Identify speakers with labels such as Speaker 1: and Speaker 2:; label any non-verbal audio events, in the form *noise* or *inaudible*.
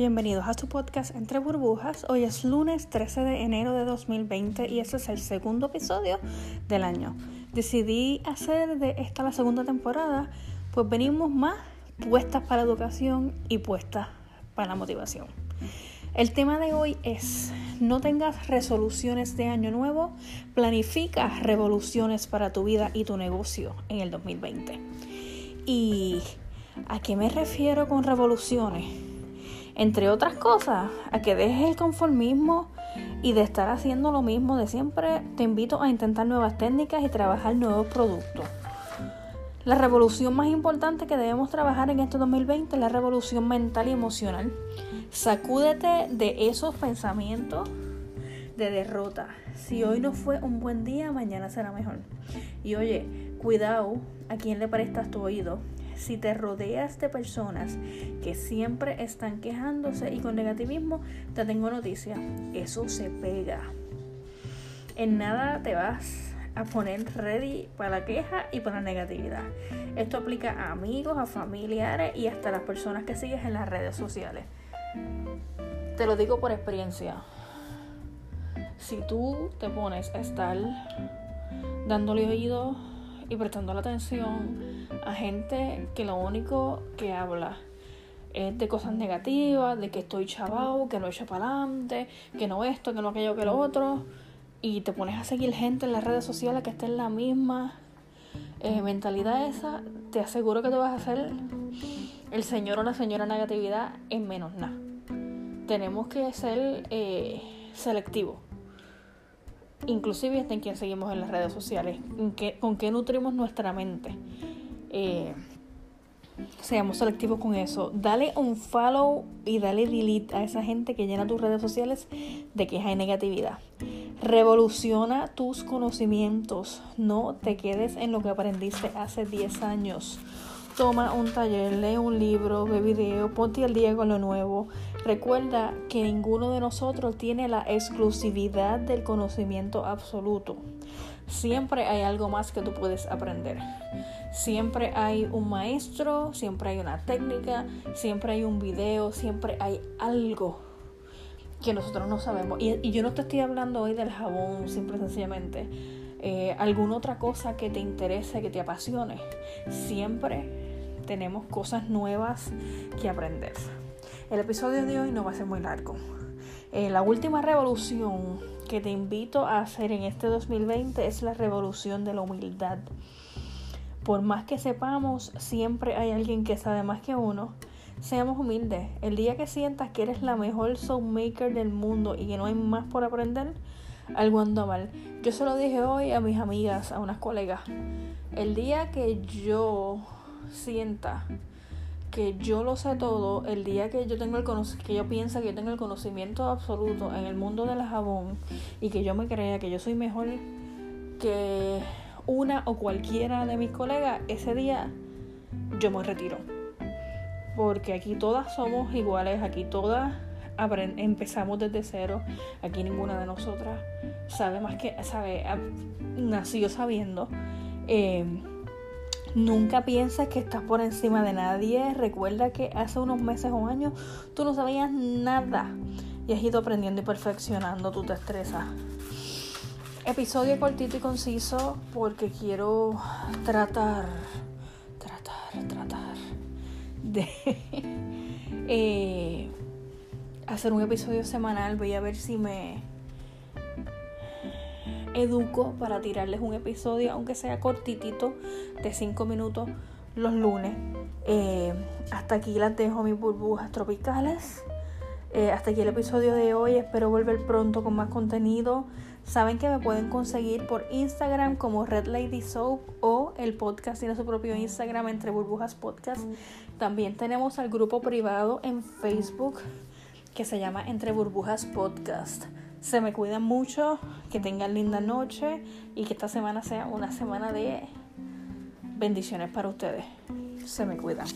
Speaker 1: Bienvenidos a tu podcast Entre Burbujas. Hoy es lunes 13 de enero de 2020 y este es el segundo episodio del año. Decidí hacer de esta la segunda temporada, pues venimos más puestas para la educación y puestas para la motivación. El tema de hoy es, no tengas resoluciones de año nuevo, planifica revoluciones para tu vida y tu negocio en el 2020. ¿Y a qué me refiero con revoluciones? Entre otras cosas, a que dejes el conformismo y de estar haciendo lo mismo de siempre, te invito a intentar nuevas técnicas y trabajar nuevos productos. La revolución más importante que debemos trabajar en este 2020 es la revolución mental y emocional. Sacúdete de esos pensamientos de derrota. Si hoy no fue un buen día, mañana será mejor. Y oye, cuidado a quien le prestas tu oído. Si te rodeas de personas que siempre están quejándose y con negativismo, te tengo noticia. Eso se pega. En nada te vas a poner ready para la queja y para la negatividad. Esto aplica a amigos, a familiares y hasta a las personas que sigues en las redes sociales. Te lo digo por experiencia. Si tú te pones a estar dándole oído y prestando la atención a gente que lo único que habla es de cosas negativas, de que estoy chavado, que no he hecho para adelante, que no esto, que no aquello, que lo otro, y te pones a seguir gente en las redes sociales que esté en la misma eh, mentalidad esa, te aseguro que te vas a hacer el señor o la señora negatividad en menos nada tenemos que ser eh, selectivos. Inclusive hasta en quien seguimos en las redes sociales, con qué nutrimos nuestra mente. Eh, seamos selectivos con eso. Dale un follow y dale delete a esa gente que llena tus redes sociales de queja y negatividad. Revoluciona tus conocimientos. No te quedes en lo que aprendiste hace 10 años. Toma un taller, lee un libro, ve video, ponte al día con lo nuevo. Recuerda que ninguno de nosotros tiene la exclusividad del conocimiento absoluto. Siempre hay algo más que tú puedes aprender. Siempre hay un maestro, siempre hay una técnica, siempre hay un video, siempre hay algo que nosotros no sabemos. Y, yo no te estoy hablando hoy del jabón, simple y sencillamente. Eh, alguna otra cosa que te interese, que te apasione. Siempre tenemos cosas nuevas que aprender. El episodio de hoy no va a ser muy largo. Eh, la última revolución que te invito a hacer en este 2020 es la revolución de la humildad. Por más que sepamos, siempre hay alguien que sabe más que uno. Seamos humildes. El día que sientas que eres la mejor maker del mundo y que no hay más por aprender, algo anda mal. Yo se lo dije hoy a mis amigas, a unas colegas. El día que yo sienta que yo lo sé todo, el día que yo tengo el que yo piensa que yo tengo el conocimiento absoluto en el mundo del jabón y que yo me crea que yo soy mejor que una o cualquiera de mis colegas, ese día yo me retiro. Porque aquí todas somos iguales, aquí todas empezamos desde cero, aquí ninguna de nosotras sabe más que, sabe, nació sabiendo. Eh, Nunca pienses que estás por encima de nadie. Recuerda que hace unos meses o años tú no sabías nada y has ido aprendiendo y perfeccionando tu destreza. Episodio cortito y conciso porque quiero tratar, tratar, tratar de *laughs* eh, hacer un episodio semanal. Voy a ver si me educo para tirarles un episodio, aunque sea cortitito, de 5 minutos los lunes. Eh, hasta aquí las dejo mis burbujas tropicales. Eh, hasta aquí el episodio de hoy. Espero volver pronto con más contenido. Saben que me pueden conseguir por Instagram como Red Lady Soap o el podcast tiene su propio Instagram entre burbujas podcast. También tenemos al grupo privado en Facebook que se llama Entre Burbujas Podcast. Se me cuidan mucho, que tengan linda noche y que esta semana sea una semana de bendiciones para ustedes. Se me cuidan.